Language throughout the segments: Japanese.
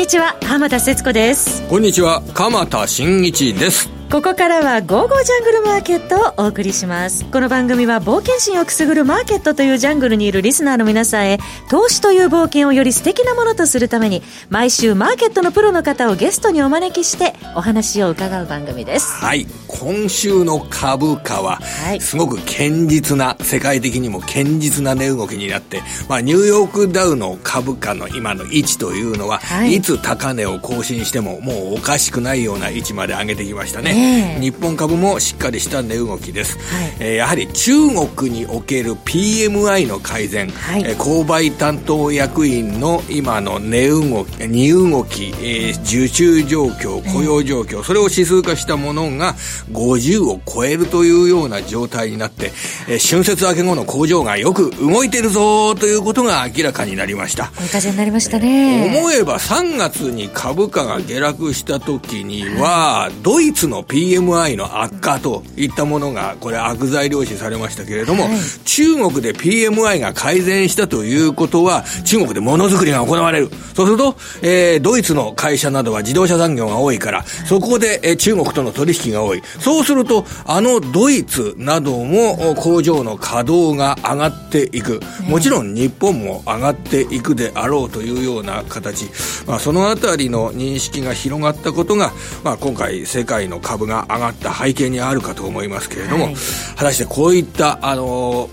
にちは浜田節子です。こんにちは鎌田新一です。ここからは「ゴーゴージャングルマーケット」をお送りします。この番組は冒険心をくすぐるマーケットというジャングルにいるリスナーの皆さんへ投資という冒険をより素敵なものとするために毎週マーケットのプロの方をゲストにお招きしてお話を伺う番組です。はい。今週の株価は、すごく堅実な世界的にも堅実な値動きになって、まあ、ニューヨークダウの株価の今の位置というのは、はい、いつ高値を更新してももうおかしくないような位置まで上げてきましたね、日本株もしっかりした値動きです、はい、えー、やはり中国における PMI の改善、はい、えー、購買担当役員の今の値動き荷動き、えー、受注状況雇用状況、それを指数化したものが50を超えるというような状態になって、えー、春節明け後の工場がよく動いてるぞということが明らかになりました。追い風になりましたね、えー、思えば3月に株価が下落した時には、ドイツの PMI の悪化といったものが、これ悪材料視されましたけれども、はい、中国で PMI が改善したということは、中国でものづくりが行われる。そうすると、えー、ドイツの会社などは自動車産業が多いから、そこで、えー、中国との取引が多い。そうすると、あのドイツなども工場の稼働が上がっていく。もちろん日本も上がっていくであろうというような形。まあ、そのあたりの認識が広がったことが、まあ、今回世界の株が上がった背景にあるかと思いますけれども、はい、果たしてこういったあの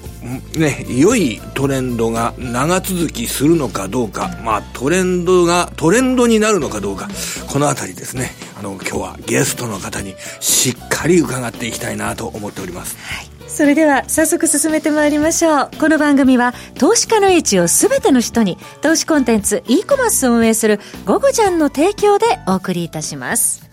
ね、良いトレンドが長続きするのかどうか、まあ、トレンドが、トレンドになるのかどうか、このあたりですね、あの、今日はゲストの方にしっかり伺っていきたいなと思っております。はいそれでは早速進めてまいりましょう。この番組は投資家の英知をすべての人に投資コンテンツ e コマースを運営するゴゴジャンの提供でお送りいたします。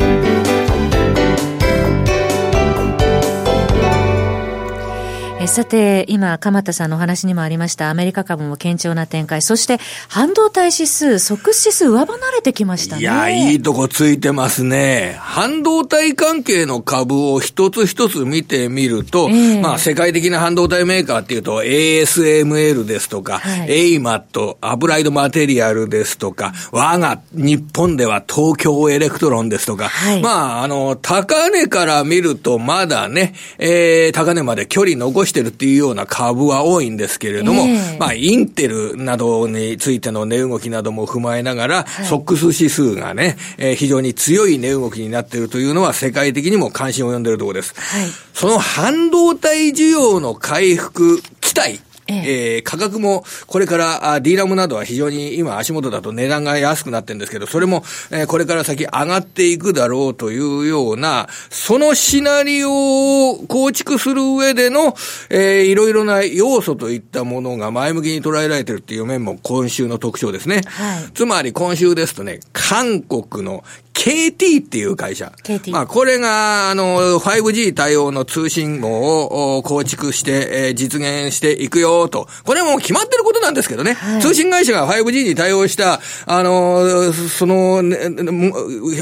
えさて、今、鎌田さんのお話にもありました、アメリカ株も堅調な展開、そして半導体指数、 SOX 指数、上離れてきましたね。いや、いいとこついてますね。半導体関係の株を一つ一つ見てみると、えー、まあ、世界的な半導体メーカーっていうと、ASML ですとか、はい、AMAT、アプライドマテリアルですとか、我が日本では東京エレクトロンですとか、はい、まあ、あの、高値から見るとまだね、えー、高値まで距離残してしてるっていうような株は多いんですけれども、えー、まあ、インテルなどについての値動きなども踏まえながら、はい、ソックス指数がね、えー、非常に強い値動きになっているというのは世界的にも関心を呼んでいるところです。はい、その半導体需要の回復期待ええー、価格もこれからあ D ラムなどは非常に今足元だと値段が安くなってるんですけど、それも、えー、これから先上がっていくだろうというような、そのシナリオを構築する上での、えー、いろいろな要素といったものが前向きに捉えられてるっていう面も今週の特徴ですね。はい、つまり今週ですとね、韓国の KT っていう会社。KT。まあ、これが、あの、5G 対応の通信網を構築して、えー、実現していくよと。これも決まってることなんですけどね。はい、通信会社が 5G に対応した、あの、その、ね、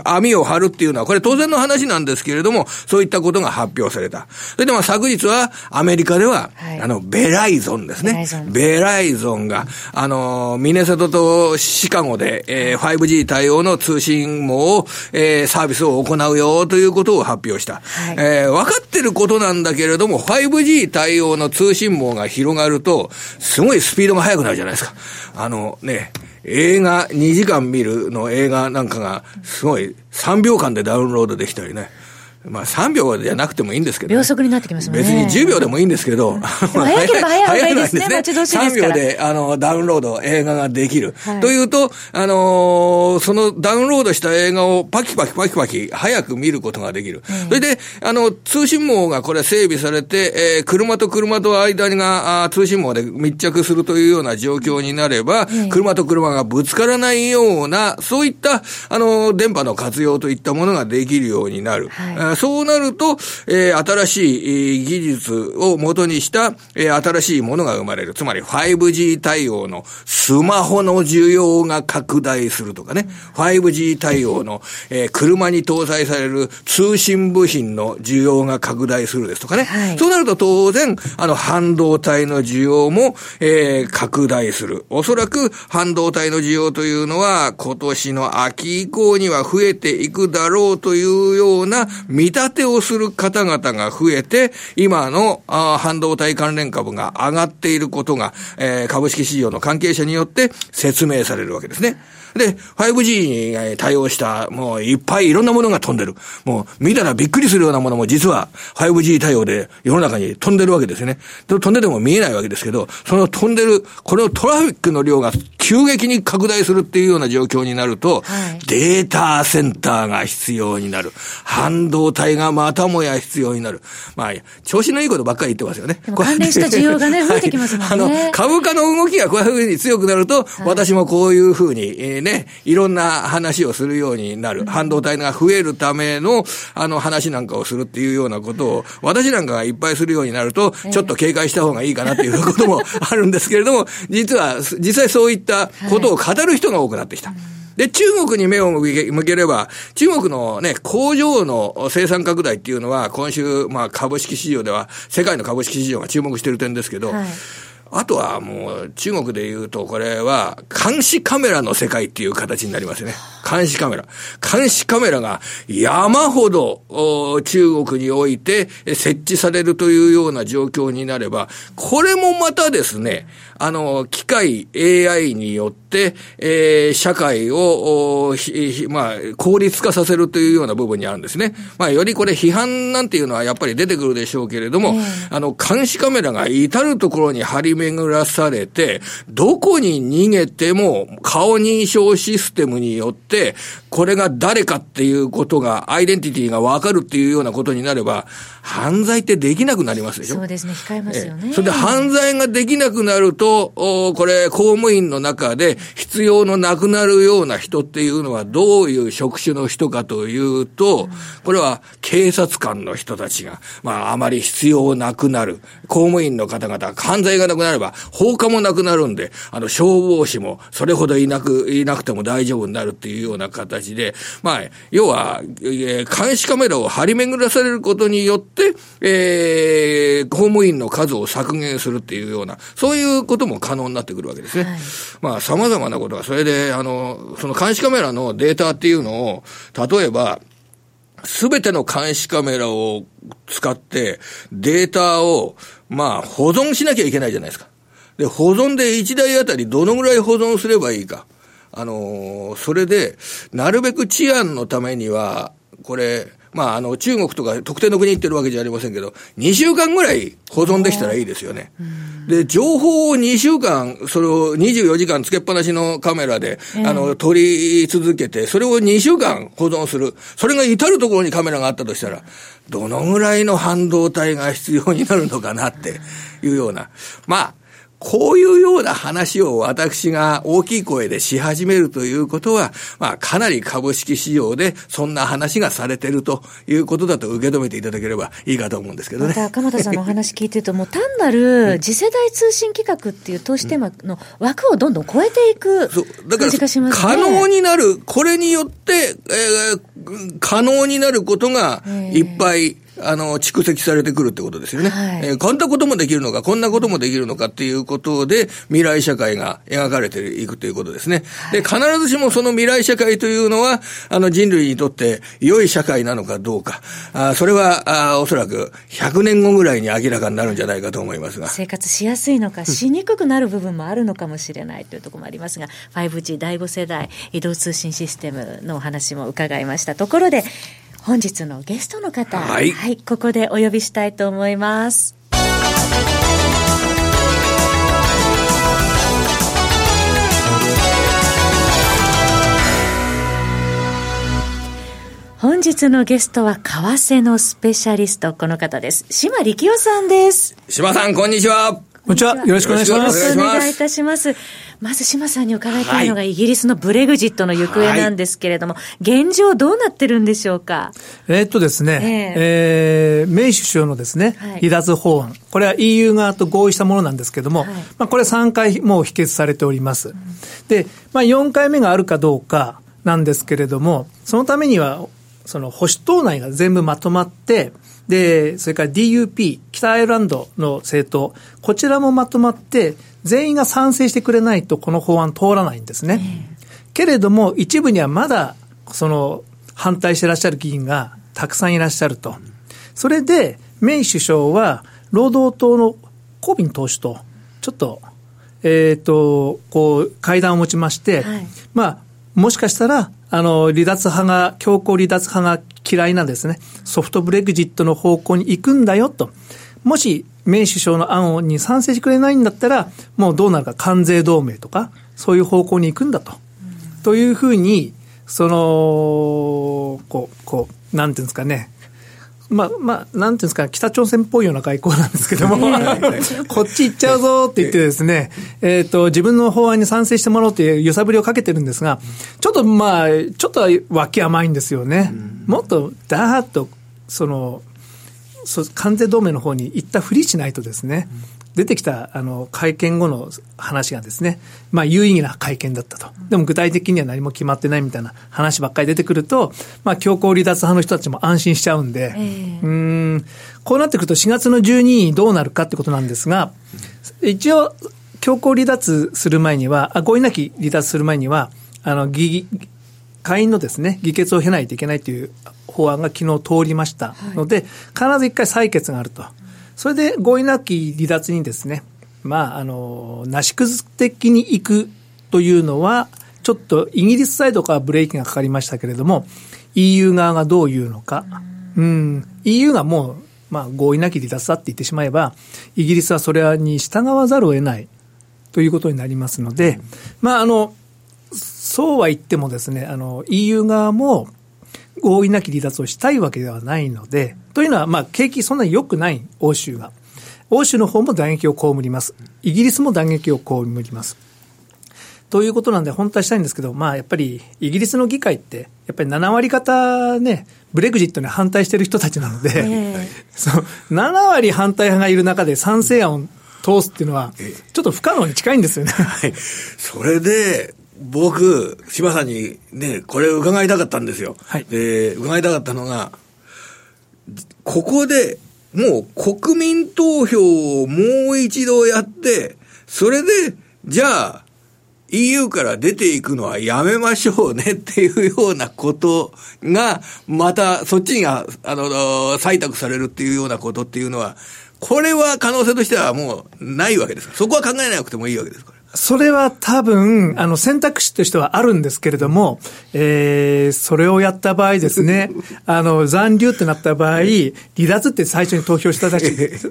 網を張るっていうのは、これ当然の話なんですけれども、そういったことが発表された。それでまあ、昨日は、アメリカでは、はい、あの、ベライゾンですね。ベライゾンが、あの、ミネソトとシカゴで、えー、5G 対応の通信網をえー、サービスを行うよということを発表した。はい、えー、分かってることなんだけれども、5G 対応の通信網が広がると、すごいスピードが速くなるじゃないですか。あのね、映画2時間見るの映画なんかが、すごい3秒間でダウンロードできたりね。まあ3秒じゃなくてもいいんですけど、ね、秒速になってきますね。別に10秒でもいいんですけど、うん、早ければ早いですね。待ち遠しい3秒であのダウンロード、映画ができる。はい、というと、あのー、そのダウンロードした映画をパキパキパキパキ早く見ることができる。うん、それで、あの、通信網がこれ整備されて、えー、車と車と間にがあ通信網で密着するというような状況になれば、うん、車と車がぶつからないような、そういった、あの、電波の活用といったものができるようになる。はいそうなると、えー、新しい技術を元にした、えー、新しいものが生まれる。つまり 5G 対応のスマホの需要が拡大するとかね。5G 対応の、えー、車に搭載される通信部品の需要が拡大するですとかね。はい、そうなると当然、あの、半導体の需要も、えー、拡大する。おそらく半導体の需要というのは今年の秋以降には増えていくだろうというような見見立てをする方々が増えて、今のあ半導体関連株が上がっていることが、えー、株式市場の関係者によって説明されるわけですね。で、5G に対応した、もういっぱいいろんなものが飛んでる。もう見たらびっくりするようなものも実は 5G 対応で世の中に飛んでるわけですよね。飛んでても見えないわけですけど、その飛んでる、このトラフィックの量が急激に拡大するっていうような状況になると、はい、データセンターが必要になる。半導体がまたもや必要になる。まあ、調子のいいことばっかり言ってますよね。関連した需要がね、増えてきますもんね。はい、あの、株価の動きがこういうふうに強くなると、はい、私もこういうふうに、えーね、いろんな話をするようになる。半導体が増えるための、あの話なんかをするっていうようなことを、私なんかがいっぱいするようになると、ちょっと警戒した方がいいかなっていうこともあるんですけれども、実は、実際そういったことを語る人が多くなってきた。で、中国に目を向ければ、中国のね、工場の生産拡大っていうのは、今週、まあ株式市場では、世界の株式市場が注目している点ですけど、はいあとはもう中国で言うとこれは監視カメラの世界っていう形になりますね。監視カメラ。監視カメラが山ほど中国において設置されるというような状況になれば、これもまたですね、あの、機械 AI によって、えー、社会を、まあ、効率化させるというような部分にあるんですね。まあ、よりこれ批判なんていうのはやっぱり出てくるでしょうけれども、あの、監視カメラが至るところに張り巡らされて、どこに逃げても顔認証システムによって、これが誰かっていうことが、アイデンティティがわかるっていうようなことになれば、犯罪ってできなくなりますでしょ？そうですね、控えますよね。それで犯罪ができなくなると、おこれ、公務員の中で必要のなくなるような人っていうのはどういう職種の人かというと、これは警察官の人たちが、まあ、あまり必要なくなる。公務員の方々、犯罪がなくなれば、放火もなくなるんで、あの、消防士もそれほどいなく、いなくても大丈夫になるっていうような形で、まあ、要は、えー、監視カメラを張り巡らされることによって、、えー、公務員の数を削減するっていうような、そういうことも可能になってくるわけですね。はい、まあ、様々なことが、それで、あの、その監視カメラのデータっていうのを、例えば、すべての監視カメラを使ってデータを、まあ、保存しなきゃいけないじゃないですか。で、保存で1台あたりどのぐらい保存すればいいか。あのー、それで、なるべく治安のためには、これ、まあ、あの、中国とか特定の国行ってるわけじゃありませんけど、2週間ぐらい保存できたらいいですよね。で、情報を2週間、それを24時間つけっぱなしのカメラで、あの、撮り続けて、それを2週間保存する。それが至るところにカメラがあったとしたら、どのぐらいの半導体が必要になるのかなっていうような。まあ、こういうような話を私が大きい声でし始めるということは、まあ、かなり株式市場でそんな話がされてるということだと受け止めていただければいいかと思うんですけどね。また、鎌田さんのお話聞いてると、もう単なる次世代通信規格っていう投資テーマの枠をどんどん超えていく感じがしますね。可能になる、これによって、えー、可能になることがいっぱい、あの、蓄積されてくるってことですよね。はい、えー、こんなこともできるのか、こんなこともできるのかっていうことで、未来社会が描かれていくということですね。で、必ずしもその未来社会というのは、あの、人類にとって良い社会なのかどうか、あそれは、あおそらく100年後ぐらいに明らかになるんじゃないかと思いますが。生活しやすいのか、しにくくなる部分もあるのかもしれないというところもありますが、5G 第5世代移動通信システムのお話も伺いましたところで、本日のゲストの方、はい、はい、ここでお呼びしたいと思います。本日のゲストは、為替のスペシャリスト、この方です。島力夫さんです。島さん、こんにちは。こんにちは。よろしくお願いします。よろしくお願いいたします。まず島さんに伺いたいのが、イギリスのブレグジットの行方なんですけれども、はい、現状どうなってるんでしょうか？えー、っとですね、えー、えー、メイ首相のですね、離脱法案、これは EU 側と合意したものなんですけれども、はい、まあ、これ3回もう否決されております。うん、で、まあ、4回目があるかどうかなんですけれども、そのためには、その保守党内が全部まとまって、で、それから DUP、北アイルランドの政党、こちらもまとまって、全員が賛成してくれないとこの法案通らないんですね。けれども、一部にはまだ、その、反対していらっしゃる議員がたくさんいらっしゃると。それで、メイ首相は、労働党のコービン党首と、ちょっと、えっ、ー、と、こう、会談を持ちまして、はい、まあ、もしかしたら、あの、離脱派が、強行離脱派が嫌いなですね、ソフトブレグジットの方向に行くんだよと。もし、メイ首相の案に賛成してくれないんだったら、もうどうなるか関税同盟とか、そういう方向に行くんだと。うん、というふうに、その、こう、こう、なんていうんですかね、まあ、まあ、なんていうんですか、北朝鮮っぽいような外交なんですけども、こっち行っちゃうぞって言ってですね、えっ、ー、と、自分の法案に賛成してもらおうという揺さぶりをかけてるんですが、ちょっとまあ、ちょっと脇甘いんですよね。もっと、だーっと、その、そ関税同盟の方に行ったふりしないとですね、出てきたあの会見後の話がですね、まあ、有意義な会見だったと、でも具体的には何も決まってないみたいな話ばっかり出てくると、まあ、強行離脱派の人たちも安心しちゃうんで、えー、うんこうなってくると、4月の12日にどうなるかってことなんですが、一応、強行離脱する前には、あ合意なき離脱する前には、あの議会員のですね、議決を経ないといけないという法案が昨日通りましたので、必ず一回採決があると。それで合意なき離脱にですね、まあ、あの、なし崩的に行くというのは、ちょっとイギリスサイドからブレーキがかかりましたけれども、EU 側がどう言うのか。うん、EU がもう、まあ、合意なき離脱だって言ってしまえば、イギリスはそれに従わざるを得ないということになりますので、まあ、あの、そうは言ってもですね、あの、EU 側も合意なき離脱をしたいわけではないので、というのは、まあ、景気そんなに良くない欧州が。欧州の方も打撃を被ります。イギリスも打撃を被ります。ということなんで、本当はしたいんですけど、まあ、やっぱり、イギリスの議会って、やっぱり7割方ね、ブレグジットに反対してる人たちなので、えー、そう、7割反対派がいる中で賛成案を通すっていうのは、ちょっと不可能に近いんですよね。はい。それで、僕、柴さんにね、これ伺いたかったんですよ。はい。で、伺いたかったのが、ここで、もう国民投票をもう一度やって、それで、じゃあ、EU から出ていくのはやめましょうね っていうようなことが、またそっちが、あの、採択されるっていうようなことっていうのは、これは可能性としてはもうないわけですそこは考えなくてもいいわけですから。それは多分、あの、選択肢としてはあるんですけれども、えー、それをやった場合ですね、あの、残留ってなった場合、離脱って最初に投票した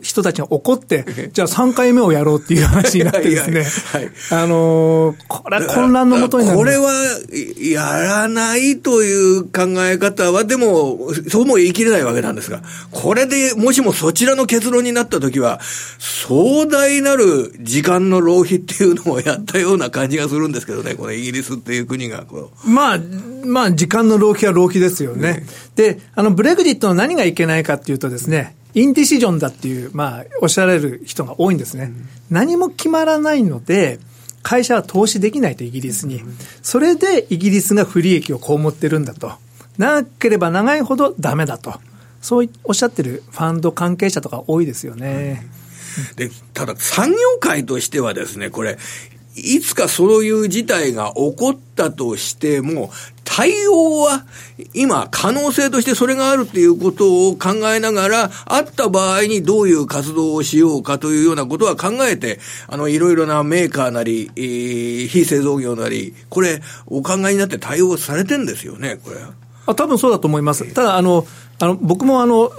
人たち が怒って、じゃあ3回目をやろうっていう話になってですね、はいあのこれは混乱のもとになる。これは、やらないという考え方は、でも、そうも言い切れないわけなんですが、これでもしもそちらの結論になったときは、壮大なる時間の浪費っていうのもやったような感じがするんですけどね、このイギリスっていう国がこう。まあ、まあ、時間の浪費は浪費ですよね。で、あの、ブレグジットの何がいけないかっていうとですね、インディシジョンだっていう、まあ、おっしゃられる人が多いんですね。うん、何も決まらないので、会社は投資できないと、イギリスに。それで、イギリスが不利益を被ってるんだと。長ければ長いほどダメだと。そうおっしゃってるファンド関係者とか多いですよね。で、ただ産業界としてはですね、これ、いつかそういう事態が起こったとしても、対応は今可能性としてそれがあるっていうことを考えながら、あった場合にどういう活動をしようかというようなことは考えて、あの、いろいろなメーカーなり、えー、非製造業なり、これ、お考えになって対応されてんですよね、これ。あ多分そうだと思います。ただ、あの、あの僕もあの、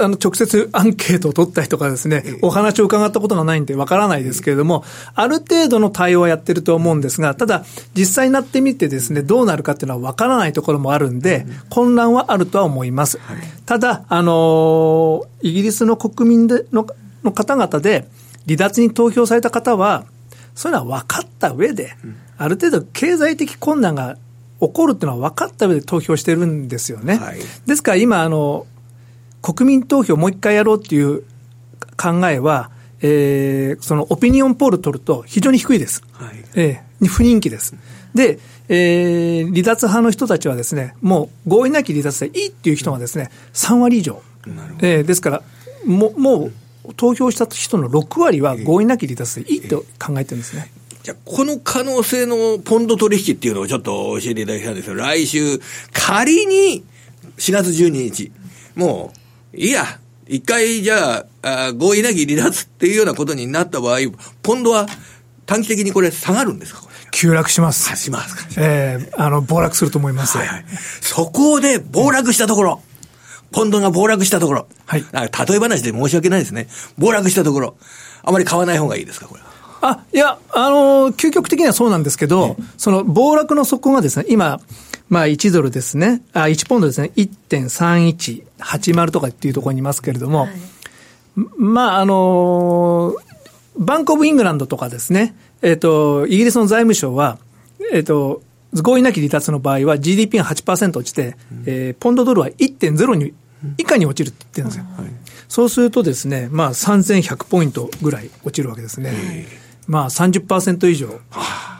あの、直接アンケートを取ったりとかですね、お話を伺ったことがないんでわからないですけれども、ある程度の対応はやってると思うんですが、ただ、実際になってみてですね、どうなるかっていうのはわからないところもあるんで、混乱はあるとは思います。ただ、あの、イギリスの国民でのの方々で、離脱に投票された方は、そういうのは分かった上で、ある程度経済的困難が起こるっていうのは分かった上で投票してるんですよね。はい、ですから今、あの、国民投票もう一回やろうっていう考えは、えー、そのオピニオンポール取ると非常に低いです。はい、えー、不人気です。で、えー、離脱派の人たちはですね、もう合意なき離脱でいいっていう人がですね、3割以上。えー、ですから、ももう投票した人の6割は合意なき離脱でいいと考えてるんですね。じゃこの可能性のポンド取引っていうのをちょっと教えていただきたいんですよ。来週、仮に4月12日、もう、いいや、一回じゃああ、合意なき離脱っていうようなことになった場合、ポンドは短期的にこれ下がるんですか急落します。しますか。ええー、あの、暴落すると思います。はいはい。そこで暴落したところ、ポンドが暴落したところ。はい。例え話で申し訳ないですね。暴落したところ。あまり買わない方がいいですか、これ。あ、いや、あのー、究極的にはそうなんですけど、その暴落の底がですね、今、まあ1ドルですね、あ、1ポンドですね、1.3180とかっていうところにいますけれども、はい、まああのー、バンコブイングランドとかですね、えっ、ー、と、イギリスの財務省は、えっ、と、合意なき離脱の場合は GDP が8%落ちて、うん、えー、ポンドドルは1.0に以下に落ちるって言ってるんですよ。はい、そうするとですね、まあ3100ポイントぐらい落ちるわけですね。まあ30%以上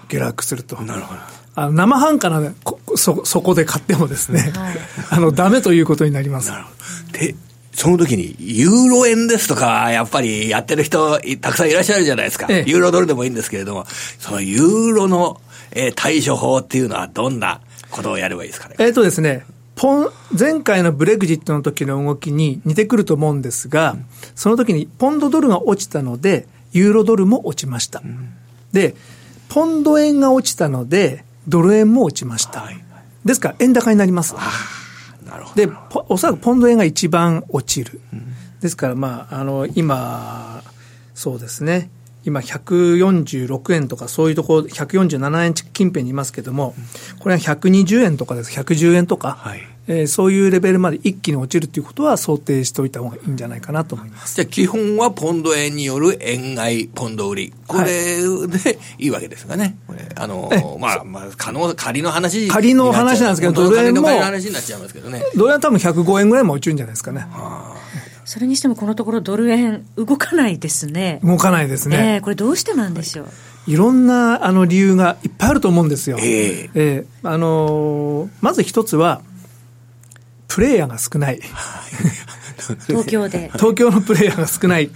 下落すると。なるほど。あの生半可なそ、そこで買ってもですね、はい、あの、ダメということになります。なるほど。で、その時に、ユーロ円ですとか、やっぱりやってる人、たくさんいらっしゃるじゃないですか。ええ、ユーロドルでもいいんですけれども、そのユーロの、えー、対処法っていうのはどんなことをやればいいですかね？えっ、とですね、ポン、前回のブレグジットの時の動きに似てくると思うんですが、うん、その時にポンドドルが落ちたので、ユーロドルも落ちました。うん、で、ポンド円が落ちたので、ドル円も落ちました。はい、ですから、円高になります。なるほど。で、おそらくポンド円が一番落ちる。うん、ですから、まあ、あの、今、そうですね。今146円とかそういうところ、147円近辺にいますけれども、これは120円とかです、110円とか、はい、えー、そういうレベルまで一気に落ちるということは想定しておいた方がいいんじゃないかなと思いますじゃあ、基本はポンド円による円買い、ポンド売り、これでいいわけですかね、これあのまあ、まあ、可能仮の話仮の話なんですけど、ドル円も、仮の話になっちゃいますけどね。ドル円は多分105円ぐらいも落ちるんじゃないですかね。はあそれにしてもこのところドル円動かないですね。動かないですね。えー、これどうしてなんでしょう。いろんなあの理由がいっぱいあると思うんですよ。えー、えー、あのー、まず一つは、プレイヤーが少ない。東京で。東京のプレイヤーが少ない。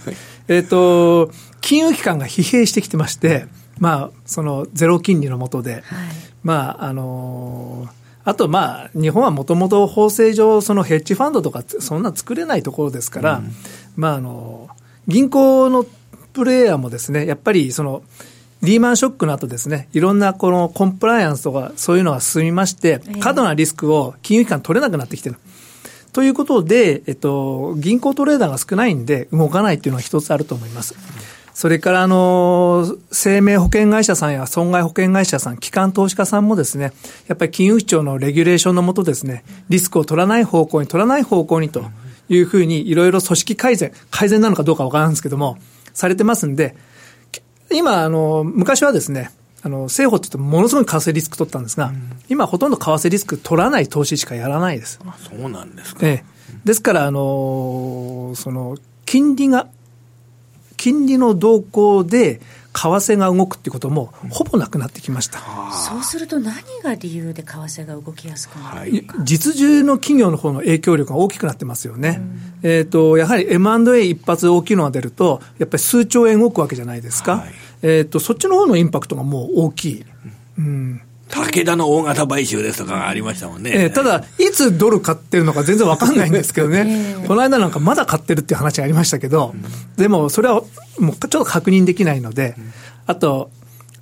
えっ、と、金融機関が疲弊してきてまして、まあ、そのゼロ金利のもとで、はい、まあ、あのーあと、まあ、日本はもともと法制上、そのヘッジファンドとか、そんな作れないところですから、うん、まあ、あの、銀行のプレイヤーもですね、やっぱり、その、リーマンショックの後ですね、いろんなこのコンプライアンスとか、そういうのが進みまして、過度なリスクを金融機関取れなくなってきてる。ということで、えっと、銀行トレーダーが少ないんで、動かないっていうのは一つあると思います。それから、あの、生命保険会社さんや損害保険会社さん、機関投資家さんもですね、やっぱり金融庁のレギュレーションのもとですね、リスクを取らない方向に、取らない方向にというふうに、いろいろ組織改善、改善なのかどうかわからんですけども、されてますんで、今、あの、昔はですね、あの、政府って言ってものすごい為替リスク取ったんですが、うん、今ほとんど為替リスク取らない投資しかやらないです。あそうなんですか。ええ。ですから、あの、その、金利が金利の動向で、為替が動くっていうことも、ほぼなくなってきました、そうすると、何が理由で為替が動きやすくなるか、実需の企業の方の影響力が大きくなってますよね。うん、えっ、ー、と、やはり M&A 一発大きいのが出ると、やっぱり数兆円動くわけじゃないですか。はい、えっ、ー、と、そっちの方のインパクトがもう大きい。うん。武田の大型買収ですとかがありましたもんね。えー、ただ、いつドル買ってるのか全然わかんないんですけどね、この間なんかまだ買ってるっていう話がありましたけど、でもそれはもうちょっと確認できないので、あと、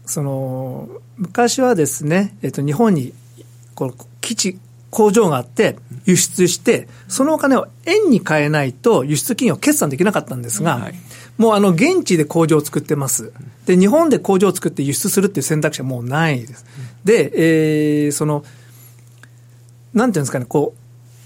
その、昔はですね、えっ、ー、と、日本に、この基地、工場があって輸出して、そのお金を円に変えないと輸出金を決算できなかったんですが、はい、もうあの現地で工場を作ってます。で、日本で工場を作って輸出するっていう選択肢はもうないです。で、えー、その、なんていうんですかね、こ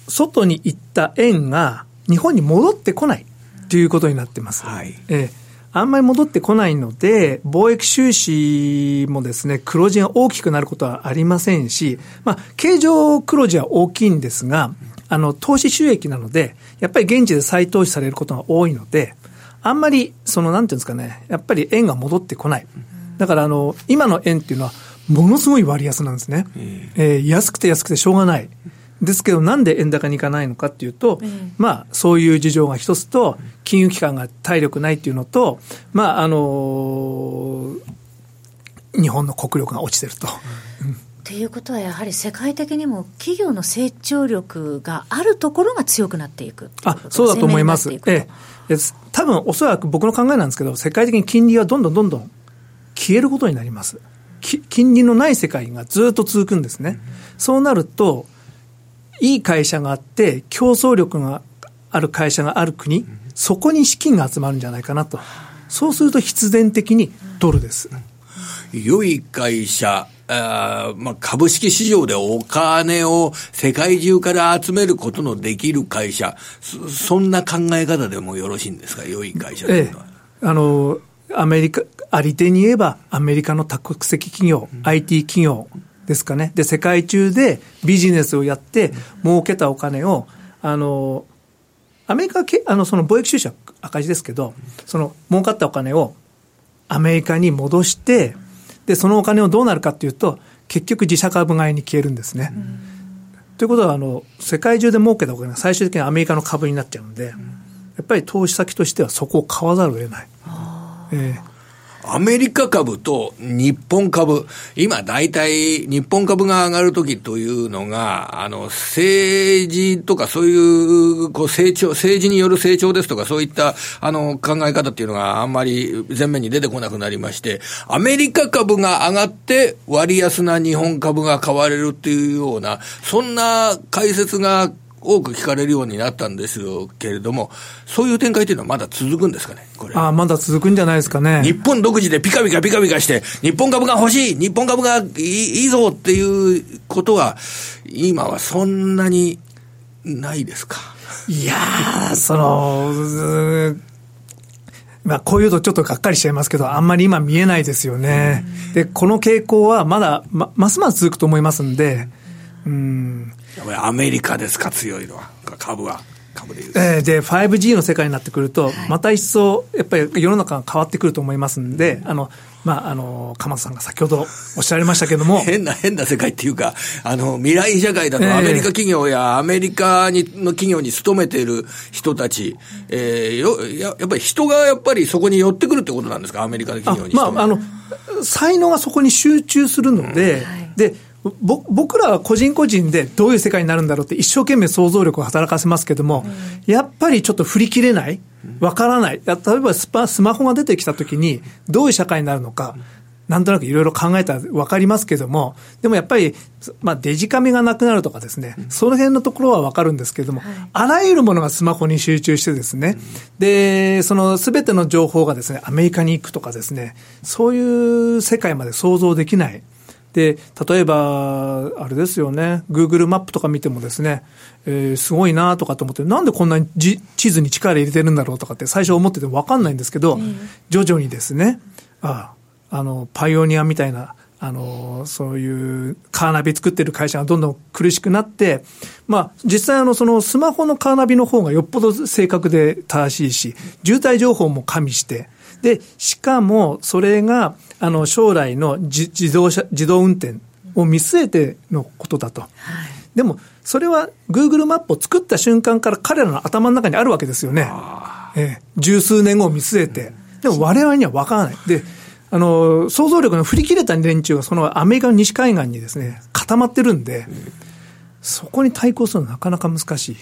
う、外に行った円が日本に戻ってこないということになってます。はい。えーあんまり戻ってこないので、貿易収支もですね、黒字が大きくなることはありませんし、まあ、経常黒字は大きいんですが、あの、投資収益なので、やっぱり現地で再投資されることが多いので、あんまり、その、なんていうんですかね、やっぱり円が戻ってこない。だから、あの、今の円っていうのは、ものすごい割安なんですね。えー、安くて安くてしょうがない。ですけど、なんで円高にいかないのかっていうと、まあ、そういう事情が一つと、金融機関が体力ないっていうのと、まあ、あのー、日本の国力が落ちてると。ということは、やはり世界的にも企業の成長力があるところが強くなっていくあそうだと思います。ええ、多分おそらく僕の考えなんですけど、世界的に金利はどんどんどんどん消えることになります。金利のない世界がずっと続くんですね。そうなると、いい会社があって、競争力がある会社がある国、そこに資金が集まるんじゃないかなと。そうすると必然的にドルです。良い会社、あまあ、株式市場でお金を世界中から集めることのできる会社、そそんな考え方でもよろしいんですか、良い会社というのは。ええ、あのアメリカ、あり手に言えば、アメリカの多国籍企業、うん、IT 企業ですかね。で、世界中でビジネスをやって、儲けたお金を、あの、アメリカあの、その貿易収支は赤字ですけど、その儲かったお金をアメリカに戻して、で、そのお金をどうなるかっていうと、結局自社株買いに消えるんですね。ということは、あの、世界中で儲けたお金が最終的にアメリカの株になっちゃうんで、やっぱり投資先としてはそこを買わざるを得ない。えーアメリカ株と日本株、今大体日本株が上がるときというのが、あの、政治とかそういう、こう成長、政治による成長ですとかそういった、あの、考え方っていうのがあんまり前面に出てこなくなりまして、アメリカ株が上がって割安な日本株が買われるっていうような、そんな解説が多く聞かれるようになったんですけれども、そういう展開というのはまだ続くんですかね、これ。あまだ続くんじゃないですかね。日本独自でピカピカピカピカして、日本株が欲しい、日本株がいいぞっていうことは、今はそんなにないですか？いやー、その、まあ、こういうとちょっとがっかりしちゃいますけど、あんまり今見えないですよね。で、この傾向はまだ、ま、ますます続くと思いますんで、うん。アメリカですか、強いのは、株は。株でえー、で、5G の世界になってくると、また一層、やっぱり世の中が変わってくると思いますんで、あの、まあ、あの、鎌田さんが先ほどおっしゃられましたけども。変な、変な世界っていうか、あの、未来社会だとアメリカ企業やアメリカにの企業に勤めている人たち、えー、よややっぱり人がやっぱりそこに寄ってくるってことなんですか、アメリカの企業にまあ、あの、才能がそこに集中するので、うんはい、で、僕らは個人個人でどういう世界になるんだろうって一生懸命想像力を働かせますけども、うん、やっぱりちょっと振り切れない、わからない、例えばスパスマホが出てきたときに、どういう社会になるのか、なんとなくいろいろ考えたら分かりますけども、でもやっぱり、まあ、デジカメがなくなるとかですね、その辺のところは分かるんですけれども、はい、あらゆるものがスマホに集中してですね、で、そのすべての情報がですね、アメリカに行くとかですね、そういう世界まで想像できない。で、例えば、あれですよね、Google マップとか見てもですね、えー、すごいなとかと思って、なんでこんなに地図に力入れてるんだろうとかって最初思ってても分かんないんですけど、徐々にですね、ああ、あの、パイオニアみたいな、あの、そういうカーナビ作ってる会社がどんどん苦しくなって、まあ、実際あの、そのスマホのカーナビの方がよっぽど正確で正しいし、渋滞情報も加味して、で、しかも、それが、あの、将来の自動車、自動運転を見据えてのことだと。はい、でも、それは Google マップを作った瞬間から彼らの頭の中にあるわけですよね。ええ、十数年後を見据えて。でも我々には分からない。で、あの、想像力の振り切れた連中がそのアメリカの西海岸にですね、固まってるんで、そこに対抗するのはなかなか難しい。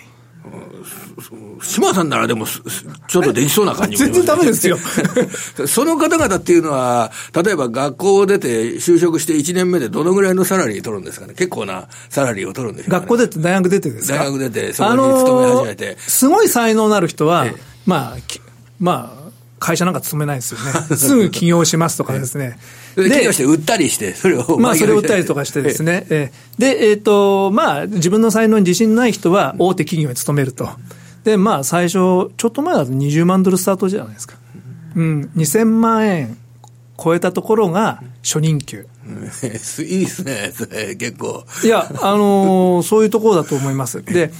島さんならでも、ちょっとできそうな感じも、ね、全然ダメですよ。その方々っていうのは、例えば学校を出て就職して1年目でどのぐらいのサラリー取るんですかね結構なサラリーを取るんですか、ね、学校出て、大学出てですか？大学出て、そこに勤め始めて。すごい才能のある人は、まあ、まあ、会社なんか勤めないですよね。すぐ起業しますとかですね。で、起業して売ったりして、それを。まあ、それを売ったりとかしてですね。えで、えっ、ー、と、まあ、自分の才能に自信ない人は大手企業に勤めると。で、まあ、最初、ちょっと前だと20万ドルスタートじゃないですか。うん、2000万円超えたところが初任給。いいですね、結構。いや、あのー、そういうところだと思います。で、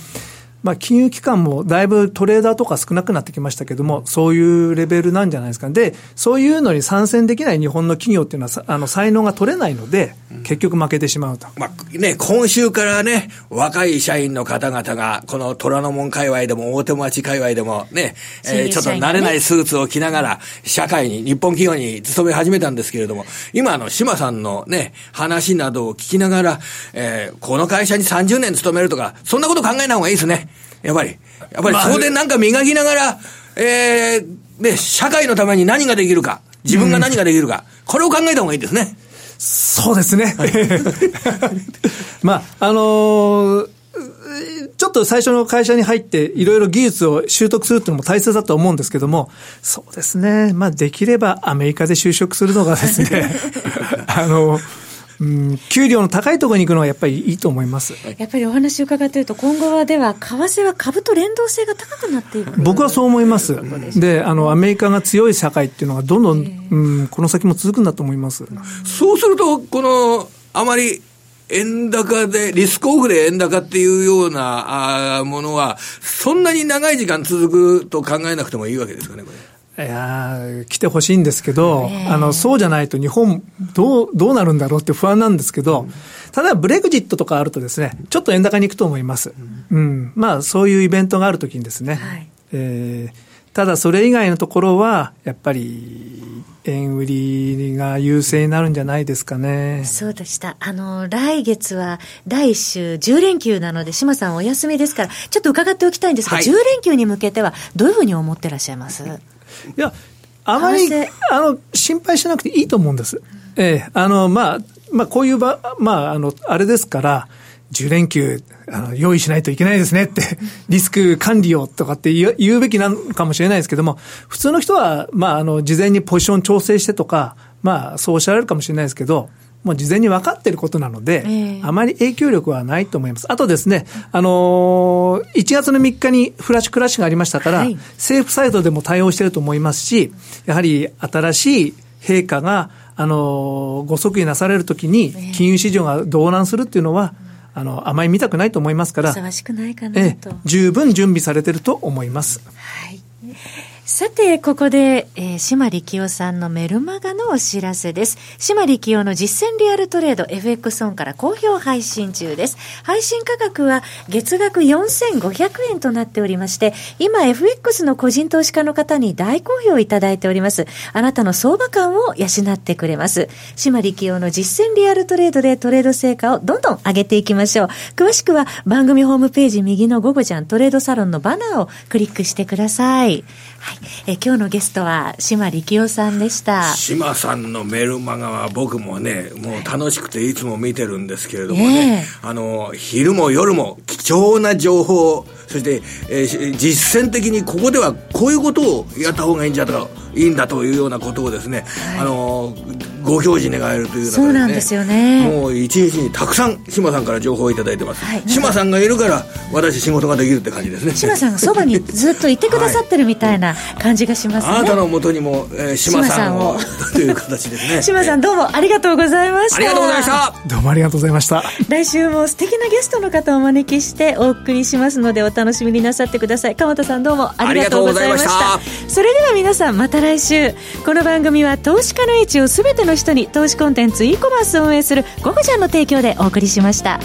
まあ、金融機関もだいぶトレーダーとか少なくなってきましたけども、そういうレベルなんじゃないですか。で、そういうのに参戦できない日本の企業っていうのは、あの、才能が取れないので、結局負けてしまうと。まあ、ね、今週からね、若い社員の方々が、この虎ノ門界隈でも大手町界隈でもね、えー、ちょっと慣れないスーツを着ながら、社会に、日本企業に勤め始めたんですけれども、今の島さんのね、話などを聞きながら、えー、この会社に30年勤めるとか、そんなこと考えない方がいいですね。やっぱり。やっぱりそこでなんか磨きながら、えー、ね、社会のために何ができるか、自分が何ができるか、これを考えた方がいいですね。そうですね。まあ、あのー、ちょっと最初の会社に入って、いろいろ技術を習得するっていうのも大切だと思うんですけども、そうですね。まあ、できればアメリカで就職するのがですね、あの、うん、給料の高いところに行くのはやっぱりいいと思います。やっぱりお話を伺っていると、今後はでは、為替は株と連動性が高くなっていく僕はそう思います。で、あの、アメリカが強い社会っていうのがどんどん、うん、この先も続くんだと思います。そうすると、この、あまり、円高で、リスクオフで円高っていうようなあものは、そんなに長い時間続くと考えなくてもいいわけですかね、これ。いや来てほしいんですけど、あの、そうじゃないと日本、どう、どうなるんだろうって不安なんですけど、ただブレグジットとかあるとですね、ちょっと円高に行くと思います。うん。まあ、そういうイベントがあるときにですね、はい、えー、ただそれ以外のところは、やっぱり、円売りが優勢になるんじゃないですかね。そうでした。あの、来月は第1週10連休なので、島さんお休みですから、ちょっと伺っておきたいんですが、はい、10連休に向けてはどういうふうに思ってらっしゃいます？いや、あまり、あの、心配しなくていいと思うんです。ええあの、まあ、まあ、こういう場、まあ、あの、あれですから、10連休、あの、用意しないといけないですねって、リスク管理をとかって言うべきなのかもしれないですけども、普通の人は、まあ、あの、事前にポジション調整してとか、まあ、そうおっしゃられるかもしれないですけど、もう事前に分かっていることなので、えー、あまり影響力はないと思います。あとですね、あのー、1月の3日にフラッシュクラッシュがありましたから、はい、政府サイドでも対応していると思いますし、やはり新しい陛下が、あのー、ご即位なされるときに、金融市場が動乱するっていうのは、あの、あまり見たくないと思いますから、ふさわしくないかなと。十分準備されてると思います。はい。さて、ここで、えー、島力夫さんのメルマガのお知らせです。島力夫の実践リアルトレード FX オンから好評配信中です。配信価格は月額4500円となっておりまして、今 FX の個人投資家の方に大好評いただいております。あなたの相場感を養ってくれます。島力夫の実践リアルトレードでトレード成果をどんどん上げていきましょう。詳しくは番組ホームページ右のゴゴちゃんトレードサロンのバナーをクリックしてください。はい、え今日のゲストは島力夫さんでした。島さんのメルマガは僕もねもう楽しくていつも見てるんですけれどもね、えー、あの昼も夜も貴重な情報そして、えー、実践的にここではこういうことをやった方がいいんじゃとかいいんだというようなことをですね、はい、あのご表示願えるという、ね、そうなんですよね。もう一日にたくさん志麻さんから情報を頂いてます、はい、志麻さんがいるから私仕事ができるって感じですね。志麻さんがそばにずっといてくださってるみたいな感じがしますね、あなたのもとにも、えー、志麻さんを。という形ですね。志麻さんどうもありがとうございました。ありがとうございました。どうもありがとうございました。来週も素敵なゲストの方をお招きしてお送りしますのでお楽しみになさってください。鎌田さんどうもありがとうございました。それでは皆さんまた来週この番組は投資家の位置を全ての人に投資コンテンツ e コマースを運営するゴゴちゃんの提供でお送りしました。